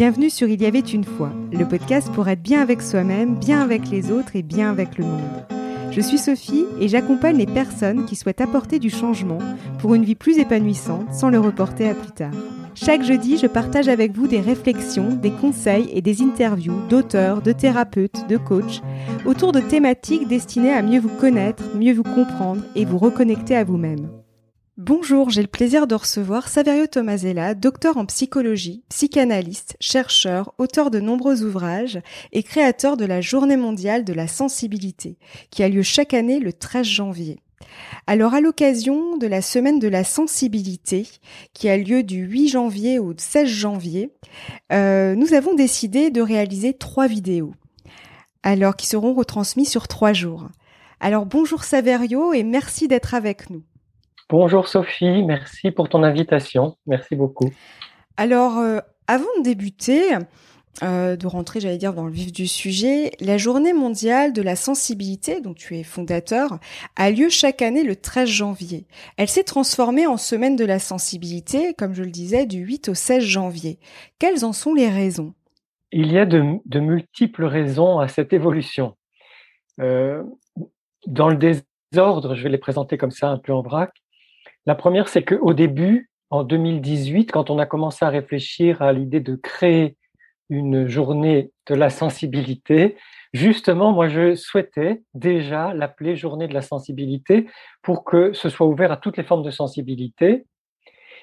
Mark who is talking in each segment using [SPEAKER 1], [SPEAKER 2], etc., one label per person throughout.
[SPEAKER 1] Bienvenue sur Il y avait une fois, le podcast pour être bien avec soi-même, bien avec les autres et bien avec le monde. Je suis Sophie et j'accompagne les personnes qui souhaitent apporter du changement pour une vie plus épanouissante sans le reporter à plus tard. Chaque jeudi, je partage avec vous des réflexions, des conseils et des interviews d'auteurs, de thérapeutes, de coachs autour de thématiques destinées à mieux vous connaître, mieux vous comprendre et vous reconnecter à vous-même. Bonjour, j'ai le plaisir de recevoir Saverio Tomasella, docteur en psychologie, psychanalyste, chercheur, auteur de nombreux ouvrages et créateur de la Journée mondiale de la sensibilité, qui a lieu chaque année le 13 janvier. Alors à l'occasion de la semaine de la sensibilité, qui a lieu du 8 janvier au 16 janvier, euh, nous avons décidé de réaliser trois vidéos, alors qui seront retransmises sur trois jours. Alors bonjour Saverio et merci d'être avec nous.
[SPEAKER 2] Bonjour Sophie, merci pour ton invitation. Merci beaucoup.
[SPEAKER 1] Alors, euh, avant de débuter, euh, de rentrer, j'allais dire, dans le vif du sujet, la journée mondiale de la sensibilité, dont tu es fondateur, a lieu chaque année le 13 janvier. Elle s'est transformée en semaine de la sensibilité, comme je le disais, du 8 au 16 janvier. Quelles en sont les raisons?
[SPEAKER 2] Il y a de, multiples raisons à cette évolution. Euh, dans le désordre, je vais les présenter comme ça, un peu en vrac. La première, c'est qu'au début, en 2018, quand on a commencé à réfléchir à l'idée de créer une journée de la sensibilité, justement, moi, je souhaitais déjà l'appeler journée de la sensibilité pour que ce soit ouvert à toutes les formes de sensibilité.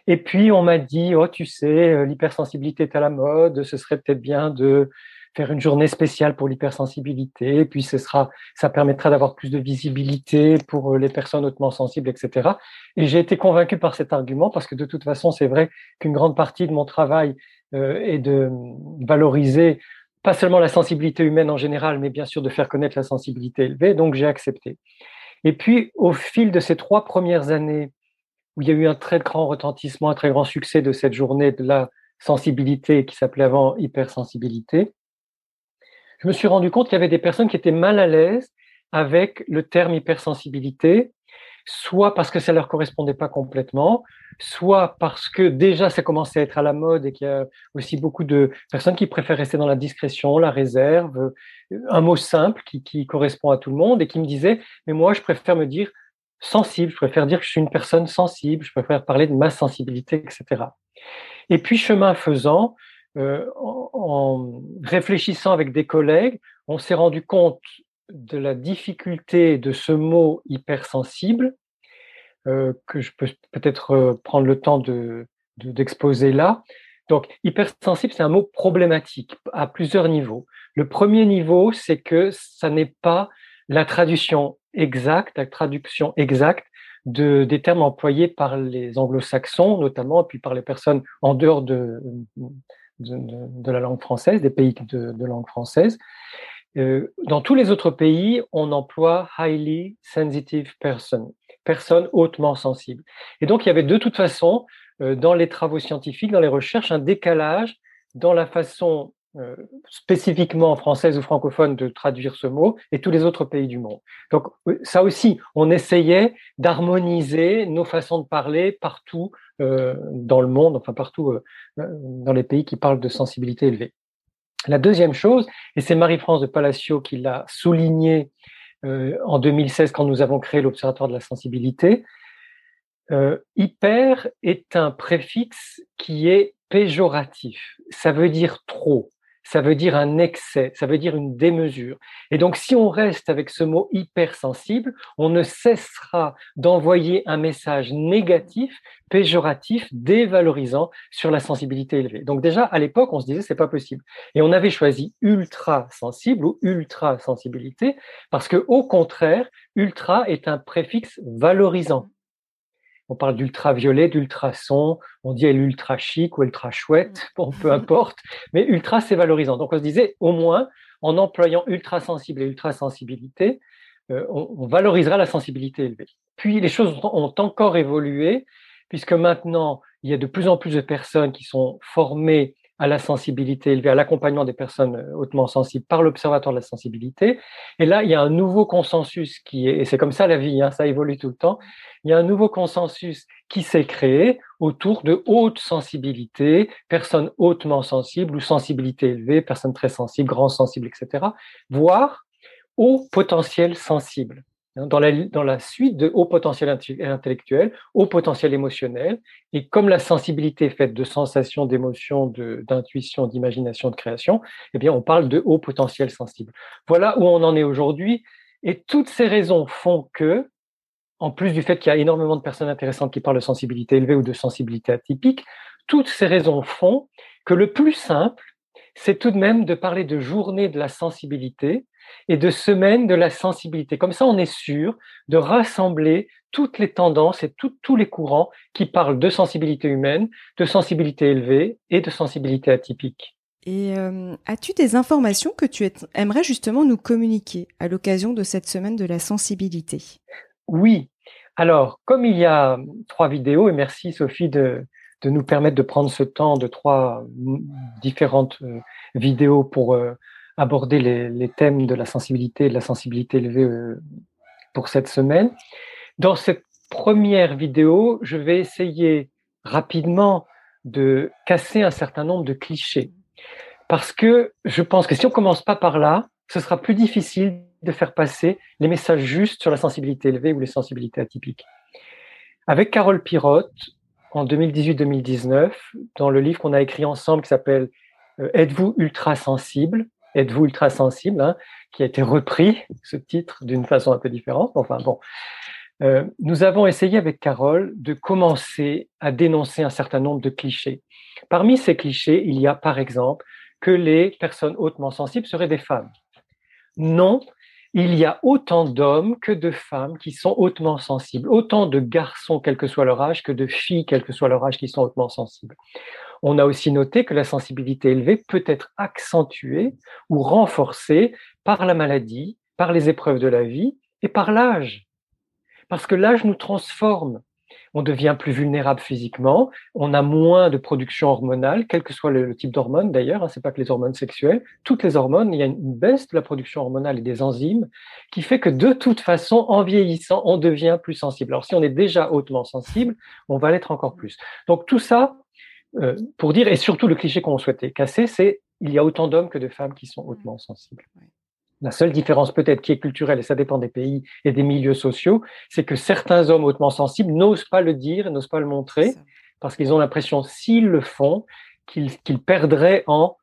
[SPEAKER 2] Et puis, on m'a dit, oh, tu sais, l'hypersensibilité est à la mode, ce serait peut-être bien de faire une journée spéciale pour l'hypersensibilité, puis ce sera, ça permettra d'avoir plus de visibilité pour euh, les personnes hautement sensibles, etc. Et j'ai été convaincu par cet argument parce que de toute façon, c'est vrai qu'une grande partie de mon travail euh, est de valoriser pas seulement la sensibilité humaine en général, mais bien sûr de faire connaître la sensibilité élevée. Donc j'ai accepté. Et puis au fil de ces trois premières années où il y a eu un très grand retentissement, un très grand succès de cette journée de la sensibilité qui s'appelait avant hypersensibilité, je me suis rendu compte qu'il y avait des personnes qui étaient mal à l'aise avec le terme hypersensibilité, soit parce que ça leur correspondait pas complètement, soit parce que déjà ça commençait à être à la mode et qu'il y a aussi beaucoup de personnes qui préfèrent rester dans la discrétion, la réserve, un mot simple qui, qui correspond à tout le monde et qui me disaient, mais moi je préfère me dire sensible, je préfère dire que je suis une personne sensible, je préfère parler de ma sensibilité, etc. Et puis chemin faisant, euh, en, réfléchissant avec des collègues, on s'est rendu compte de la difficulté de ce mot hypersensible, euh, que je peux peut-être euh, prendre le temps de, d'exposer là. Donc, hypersensible, c'est un mot problématique à plusieurs niveaux. Le premier niveau, c'est que ça n'est pas la traduction exacte, la traduction exacte de, des termes employés par les anglo-saxons, notamment, et puis par les personnes en dehors de, de, la langue française, des pays de, langue française. Euh, dans tous les autres pays, on emploie highly sensitive person, personne hautement sensible. Et donc, il y avait de toute façon, euh, dans les travaux scientifiques, dans les recherches, un décalage dans la façon euh, spécifiquement française ou francophone de traduire ce mot et tous les autres pays du monde. Donc ça aussi, on essayait d'harmoniser nos façons de parler partout euh, dans le monde, enfin partout euh, dans les pays qui parlent de sensibilité élevée. La deuxième chose, et c'est Marie-France de Palacio qui l'a souligné en 2016 quand nous avons créé l'Observatoire de la sensibilité, hyper est un préfixe qui est péjoratif. Ça veut dire trop ça veut dire un excès, ça veut dire une démesure. Et donc, si on reste avec ce mot hypersensible, on ne cessera d'envoyer un message négatif, péjoratif, dévalorisant sur la sensibilité élevée. Donc déjà, à l'époque, on se disait c'est pas possible. Et on avait choisi ultra sensible ou ultra sensibilité parce que, au contraire, ultra est un préfixe valorisant on parle d'ultraviolet, d'ultrason, on dit elle ultra chic ou ultra chouette, mm. bon, peu importe, mais ultra c'est valorisant. Donc on se disait au moins en employant ultra sensible et ultra sensibilité, euh, on, valorisera la sensibilité élevée. Puis les choses ont encore évolué puisque maintenant il y a de plus en plus de personnes qui sont formées à la sensibilité élevée, à l'accompagnement des personnes euh, hautement sensibles par l'Observatoire de la sensibilité. Et là, il y a un nouveau consensus qui est, et c'est comme ça la vie, hein, ça évolue tout le temps, il y a un nouveau consensus qui s'est créé autour de haute sensibilité, personnes hautement sensibles ou sensibilité élevée, personnes très sensibles, grands sensibles, etc., voire haut potentiel sensible. Dans la, suite de haut potentiel intellectuel, haut potentiel émotionnel, et comme la sensibilité est faite de sensations, d'émotions, d'intuition, d'imagination, de création, eh on parle de haut potentiel sensible. Voilà où on en est aujourd'hui, et toutes ces raisons font que, en plus du fait qu'il y a énormément de personnes intéressantes qui parlent de sensibilité élevée ou de sensibilité atypique, toutes ces raisons font que le plus simple, c'est tout de même de parler de journée de la sensibilité, et de semaine de la sensibilité. Comme ça, on est sûr de rassembler toutes les tendances et tous les courants qui parlent de sensibilité humaine, de sensibilité élevée et de sensibilité atypique.
[SPEAKER 1] Et euh, as-tu des informations que tu aimerais justement nous communiquer à l'occasion de cette semaine de la sensibilité?
[SPEAKER 2] Oui. Alors, comme il y a trois vidéos, et merci Sophie de, de nous permettre de prendre ce temps de trois différentes euh, vidéos pour euh, aborder les, thèmes de la sensibilité et de la sensibilité élevée euh, pour cette semaine. Dans cette première vidéo, je vais essayer rapidement de casser un certain nombre de clichés. Parce que je pense que si on commence pas par là, ce sera plus difficile de faire passer les messages justes sur la sensibilité élevée ou les sensibilités atypiques. Avec Carole Pirotte, en 2018-2019, dans le livre qu'on a écrit ensemble qui s'appelle euh, Êtes-vous ultra sensible? Êtes-vous ultra sensible hein, qui a été repris, ce titre, d'une façon un peu différente? Enfin bon. Euh, nous avons essayé avec Carole de commencer à dénoncer un certain nombre de clichés. Parmi ces clichés, il y a par exemple que les personnes hautement sensibles seraient des femmes. Non, il y a autant d'hommes que de femmes qui sont hautement sensibles, autant de garçons, quel que soit leur âge, que de filles, quel que soit leur âge, qui sont hautement sensibles. On a aussi noté que la sensibilité élevée peut être accentuée ou renforcée par la maladie, par les épreuves de la vie et par l'âge. Parce que l'âge nous transforme. On devient plus vulnérable physiquement, on a moins de production hormonale, quel que soit le, type d'hormone d'ailleurs, hein, c'est pas que les hormones sexuelles, toutes les hormones, il y a une baisse de la production hormonale et des enzymes qui fait que de toute façon, en vieillissant, on devient plus sensible. Alors si on est déjà hautement sensible, on va l'être encore plus. Donc tout ça, euh, pour dire, et surtout le cliché qu'on souhaitait casser, c'est il y a autant d'hommes que de femmes qui sont hautement sensibles. La seule différence peut-être qui est culturelle, et ça dépend des pays et des milieux sociaux, c'est que certains hommes hautement sensibles n'osent pas le dire, n'osent pas le montrer, parce qu'ils ont l'impression, s'ils le font, qu'ils perdraient en,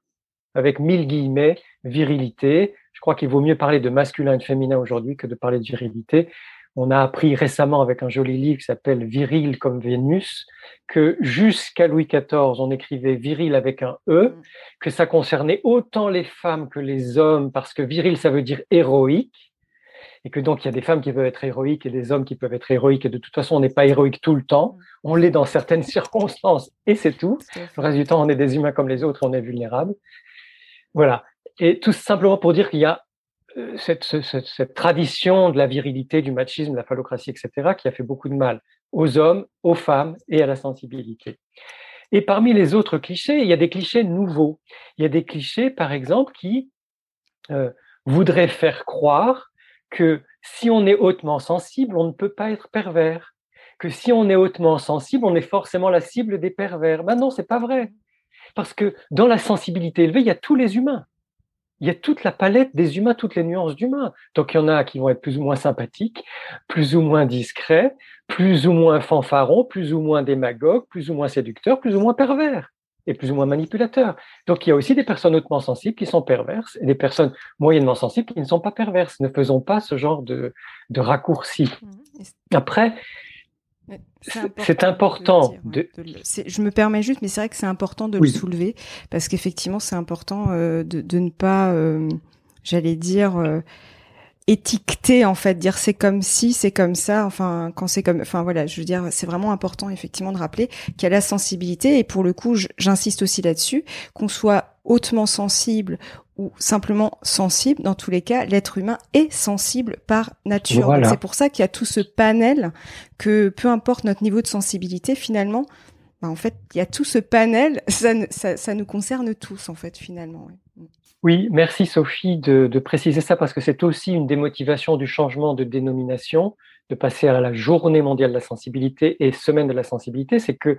[SPEAKER 2] avec mille guillemets, virilité. Je crois qu'il vaut mieux parler de masculin et de féminin aujourd'hui que de parler de virilité. On a appris récemment avec un joli livre qui s'appelle Viril comme Vénus que jusqu'à Louis XIV, on écrivait viril avec un E, mm. que ça concernait autant les femmes que les hommes parce que viril, ça veut dire héroïque. Et que donc il y a des femmes qui peuvent être héroïques et des hommes qui peuvent être héroïques. Et de toute façon, on n'est pas héroïque tout le temps. Mm. On l'est dans certaines circonstances et c'est tout. Le reste du temps, on est des humains comme les autres, on est vulnérable. Voilà. Et tout simplement pour dire qu'il y a euh, cette, tradition de la virilité, du machisme, de la phallocratie, etc., qui a fait beaucoup de mal aux hommes, aux femmes et à la sensibilité. Et parmi les autres clichés, il y a des clichés nouveaux. Il y a des clichés, par exemple, qui euh, voudraient faire croire que si on est hautement sensible, on ne peut pas être pervers. Que si on est hautement sensible, on est forcément la cible des pervers. Ben non, c'est pas vrai. Parce que dans la sensibilité élevée, il y a tous les humains il y a toute la palette des humains, toutes les nuances d'humains. Donc il y en a qui vont être plus ou moins sympathiques, plus ou moins discrets, plus ou moins fanfarons, plus ou moins démagogues, plus ou moins séducteurs, plus ou moins pervers et plus ou moins manipulateurs. Donc il y a aussi des personnes hautement sensibles qui sont perverses et des personnes moyennement sensibles qui ne sont pas perverses. Ne faisons pas ce genre de, de raccourci. Mmh. Après, c'est important. de,
[SPEAKER 1] je me permets juste, mais c'est vrai que c'est important de le soulever parce qu'effectivement, c'est important euh, de, de, ne pas, euh, j'allais dire, euh, étiqueter en fait, dire c'est comme si, c'est comme ça. Enfin, quand c'est comme, enfin voilà, je veux dire, c'est vraiment important effectivement de rappeler qu'il y a la sensibilité et pour le coup, j'insiste aussi là-dessus, qu'on soit hautement sensible ou simplement sensible, dans tous les cas, l'être humain est sensible par nature. C'est pour ça qu'il y a tout ce panel que peu importe notre niveau de sensibilité, finalement, bah, en fait, il y a tout ce panel, ça, nous concerne tous, en fait, finalement.
[SPEAKER 2] Oui, merci Sophie de, de préciser ça parce que c'est aussi une des motivations du changement de dénomination, de passer à la journée mondiale de la sensibilité et semaine de la sensibilité, c'est que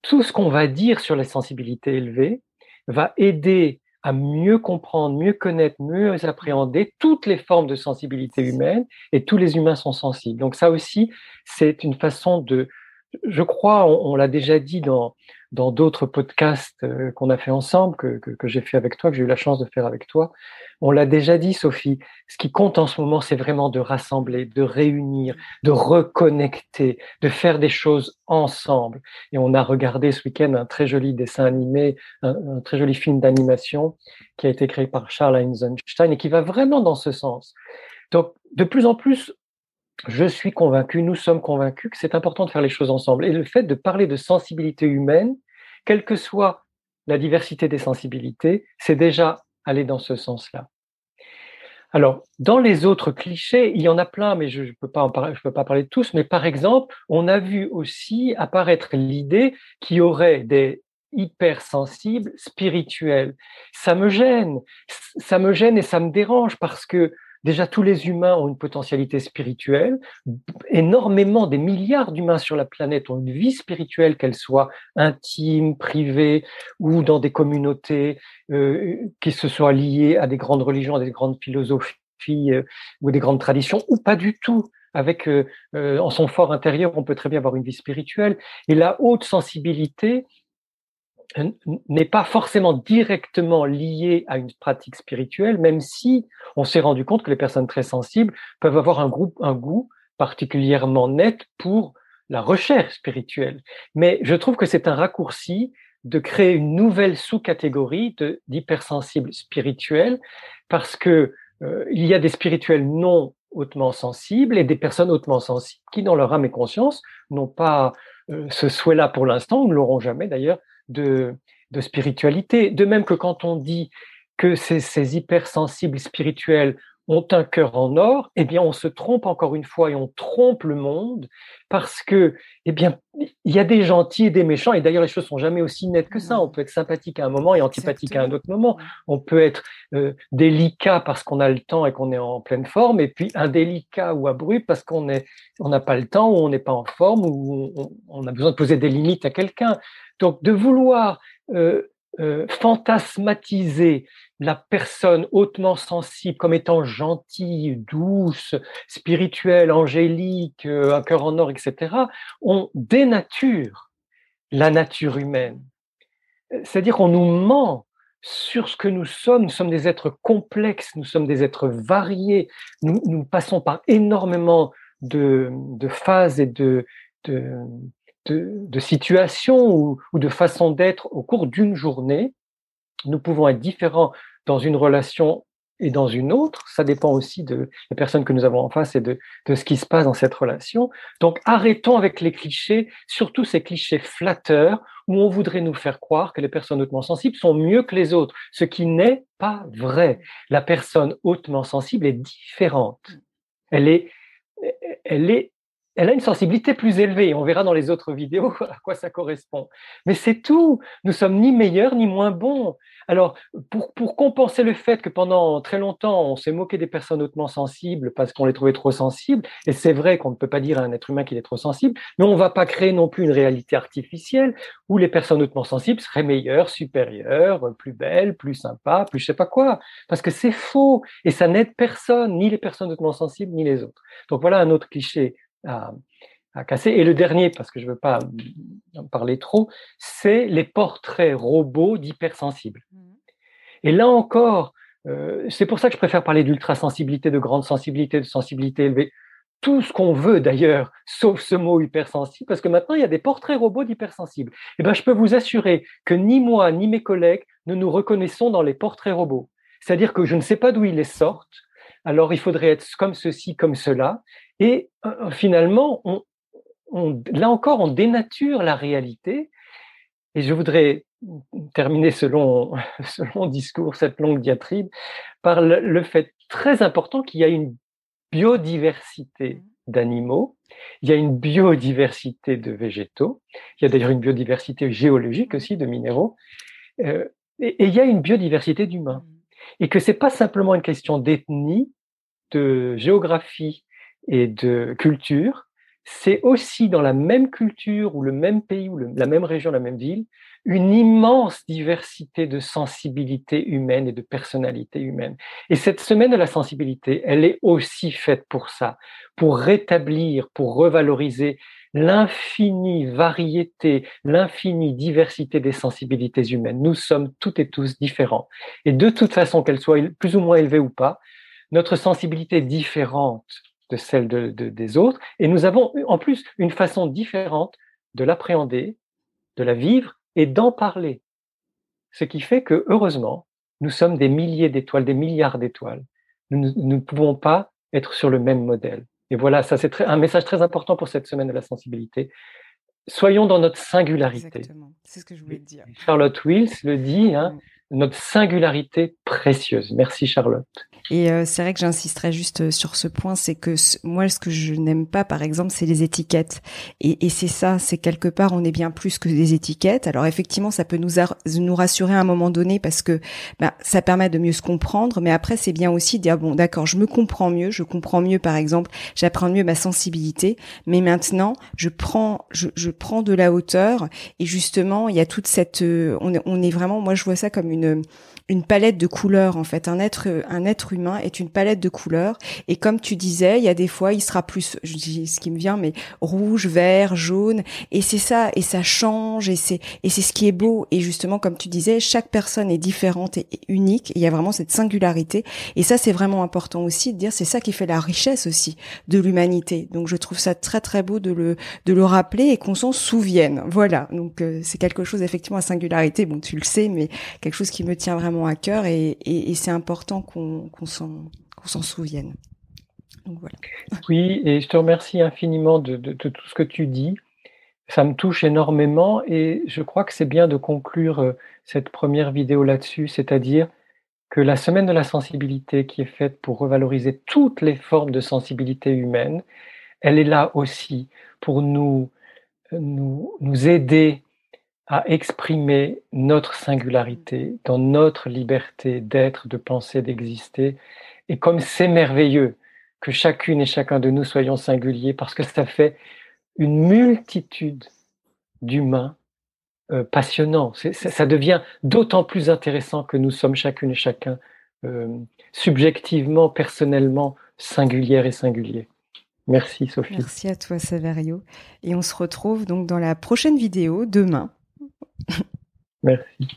[SPEAKER 2] tout ce qu'on va dire sur les sensibilités élevées va aider à mieux comprendre, mieux connaître, mieux appréhender toutes les formes de sensibilité humaine et tous les humains sont sensibles. Donc ça aussi, c'est une façon de, je crois, on, l'a déjà dit dans dans d'autres podcasts euh, qu'on a fait ensemble, que, que, j'ai fait avec toi, que j'ai eu la chance de faire avec toi. On l'a déjà dit, Sophie. Ce qui compte en ce moment, c'est vraiment de rassembler, de réunir, de reconnecter, de faire des choses ensemble. Et on a regardé ce week-end un très joli dessin animé, un, un très joli film d'animation qui a été créé par Charles Eisenstein et qui va vraiment dans ce sens. Donc, de plus en plus, je suis convaincu, nous sommes convaincus que c'est important de faire les choses ensemble. Et le fait de parler de sensibilité humaine, quelle que soit la diversité des sensibilités, c'est déjà aller dans ce sens-là. Alors, dans les autres clichés, il y en a plein, mais je ne peux, peux pas parler de tous, mais par exemple, on a vu aussi apparaître l'idée qu'il y aurait des hypersensibles spirituels. Ça me gêne, ça me gêne et ça me dérange parce que Déjà, tous les humains ont une potentialité spirituelle. Énormément, des milliards d'humains sur la planète ont une vie spirituelle, qu'elle soit intime, privée ou dans des communautés euh, qui se soient liées à des grandes religions, à des grandes philosophies euh, ou des grandes traditions, ou pas du tout. Avec euh, euh, en son fort intérieur, on peut très bien avoir une vie spirituelle. Et la haute sensibilité, n'est pas forcément directement lié à une pratique spirituelle, même si on s'est rendu compte que les personnes très sensibles peuvent avoir un, groupe, un goût particulièrement net pour la recherche spirituelle. Mais je trouve que c'est un raccourci de créer une nouvelle sous-catégorie d'hypersensibles spirituels parce que euh, il y a des spirituels non hautement sensibles et des personnes hautement sensibles qui, dans leur âme et conscience, n'ont pas euh, ce souhait-là pour l'instant, ou ne l'auront jamais d'ailleurs, de, spiritualité. De même que quand on dit que ces, ces hypersensibles spirituels ont un cœur en or, eh bien, on se trompe encore une fois et on trompe le monde parce que, eh bien, il y a des gentils et des méchants. Et d'ailleurs, les choses sont jamais aussi nettes que ça. On peut être sympathique à un moment et antipathique à un autre moment. On peut être euh, délicat parce qu'on a le temps et qu'on est en pleine forme, et puis indélicat ou abrupt parce qu'on est, on n'a pas le temps ou on n'est pas en forme ou on, a besoin de poser des limites à quelqu'un. Donc, de vouloir euh, euh, fantasmatiser la personne hautement sensible comme étant gentille, douce, spirituelle, angélique, euh, un cœur en or, etc., on dénature la nature humaine. C'est-à-dire qu'on nous ment sur ce que nous sommes. Nous sommes des êtres complexes, nous sommes des êtres variés. Nous, passons par énormément de, phases et de, situations ou, ou de façons d'être au cours d'une journée. Nous pouvons être différents dans une relation et dans une autre. Ça dépend aussi de la personne que nous avons en face et de, de ce qui se passe dans cette relation. Donc arrêtons avec les clichés, surtout ces clichés flatteurs où on voudrait nous faire croire que les personnes hautement sensibles sont mieux que les autres, ce qui n'est pas vrai. La personne hautement sensible est différente. Elle est, elle est elle a une sensibilité plus élevée. On verra dans les autres vidéos à quoi ça correspond. Mais c'est tout. Nous sommes ni meilleurs ni moins bons. Alors, pour, compenser le fait que pendant très longtemps, on s'est moqué des personnes hautement sensibles parce qu'on les trouvait trop sensibles, et c'est vrai qu'on ne peut pas dire à un être humain qu'il est trop sensible, mais on ne va pas créer non plus une réalité artificielle où les personnes hautement sensibles seraient meilleures, supérieures, plus belles, plus sympas, plus je sais pas quoi. Parce que c'est faux. Et ça n'aide personne, ni les personnes hautement sensibles, ni les autres. Donc voilà un autre cliché à, casser. Et le dernier, parce que je ne veux pas en parler trop, c'est les portraits robots d'hypersensibles. Mmh. Et là encore, euh, c'est pour ça que je préfère parler d'ultrasensibilité, de grande sensibilité, de sensibilité élevée. Tout ce qu'on veut d'ailleurs, sauf ce mot hypersensible, parce que maintenant il y a des portraits robots d'hypersensibles. Et eh ben, je peux vous assurer que ni moi ni mes collègues ne nous reconnaissons dans les portraits robots. C'est-à-dire que je ne sais pas d'où ils les sortent. Alors il faudrait être comme ceci, comme cela. Et euh, finalement, on, là encore, on dénature la réalité. Et je voudrais terminer ce long, discours, cette longue diatribe, par le, fait très important qu'il y a une biodiversité d'animaux, il y a une biodiversité de végétaux, il y a d'ailleurs une biodiversité géologique aussi de minéraux, euh, et, et, il y a une biodiversité d'humains. Et que c'est pas simplement une question d'ethnie, de géographie et de culture, c'est aussi dans la même culture ou le même pays ou la même région, la même ville, une immense diversité de sensibilités humaines et de personnalités humaines. Et cette semaine de la sensibilité, elle est aussi faite pour ça, pour rétablir, pour revaloriser l'infinie variété, l'infinie diversité des sensibilités humaines. Nous sommes toutes et tous différents. Et de toute façon, qu'elles soient plus ou moins élevées ou pas, notre sensibilité est différente de celle de, des autres. Et nous avons en plus une façon différente de l'appréhender, de la vivre et d'en parler. Ce qui fait que, heureusement, nous sommes des milliers d'étoiles, des milliards d'étoiles. Nous, ne pouvons pas être sur le même modèle. Et voilà, ça c'est un message très important pour cette semaine de la sensibilité. Soyons dans notre singularité.
[SPEAKER 1] Exactement, c'est ce que je voulais dire.
[SPEAKER 2] Charlotte Wills le dit, hein, notre singularité précieuse. Merci Charlotte.
[SPEAKER 1] Et euh, c'est vrai que j'insisterai juste euh, sur ce point, c'est que moi, ce que je n'aime pas, par exemple, c'est les étiquettes. Et, c'est ça, c'est quelque part, on est bien plus que des étiquettes. Alors effectivement, ça peut nous, nous rassurer à un moment donné parce que bah, ça permet de mieux se comprendre. Mais après, c'est bien aussi de dire bon, d'accord, je me comprends mieux, je comprends mieux, par exemple, j'apprends mieux ma sensibilité. Mais maintenant, je prends, je, je prends de la hauteur. Et justement, il y a toute cette, euh, on est vraiment, moi, je vois ça comme une une palette de couleurs en fait. Un être, un être humain est une palette de couleurs. Et comme tu disais, il y a des fois, il sera plus, je dis ce qui me vient, mais rouge, vert, jaune. Et c'est ça, et ça change, et c'est, et c'est ce qui est beau. Et justement, comme tu disais, chaque personne est différente et unique. Il y a vraiment cette singularité. Et ça, c'est vraiment important aussi de dire, c'est ça qui fait la richesse aussi de l'humanité. Donc, je trouve ça très très beau de le, de le rappeler et qu'on s'en souvienne. Voilà. Donc, euh, c'est quelque chose effectivement à singularité. Bon, tu le sais, mais quelque chose qui me tient vraiment à cœur et, c'est important qu'on s'en souvienne.
[SPEAKER 2] Oui, et je te remercie infiniment de, tout ce que tu dis. Ça me touche énormément et je crois que c'est bien de conclure euh, cette première vidéo là-dessus, c'est-à-dire que la semaine de la sensibilité qui est faite pour revaloriser toutes les formes de sensibilité humaine, elle est là aussi pour nous, nous, nous aider à exprimer notre singularité dans notre liberté d'être, de penser, d'exister. Et comme c'est merveilleux que chacune et chacun de nous soyons singuliers, parce que ça fait une multitude d'humains euh, passionnants. ça devient d'autant plus intéressant que nous sommes chacune et chacun euh, subjectivement, personnellement singulières et singuliers. Merci Sophie.
[SPEAKER 1] Merci à toi Saverio. Et on se retrouve donc dans la prochaine vidéo demain
[SPEAKER 2] Merci.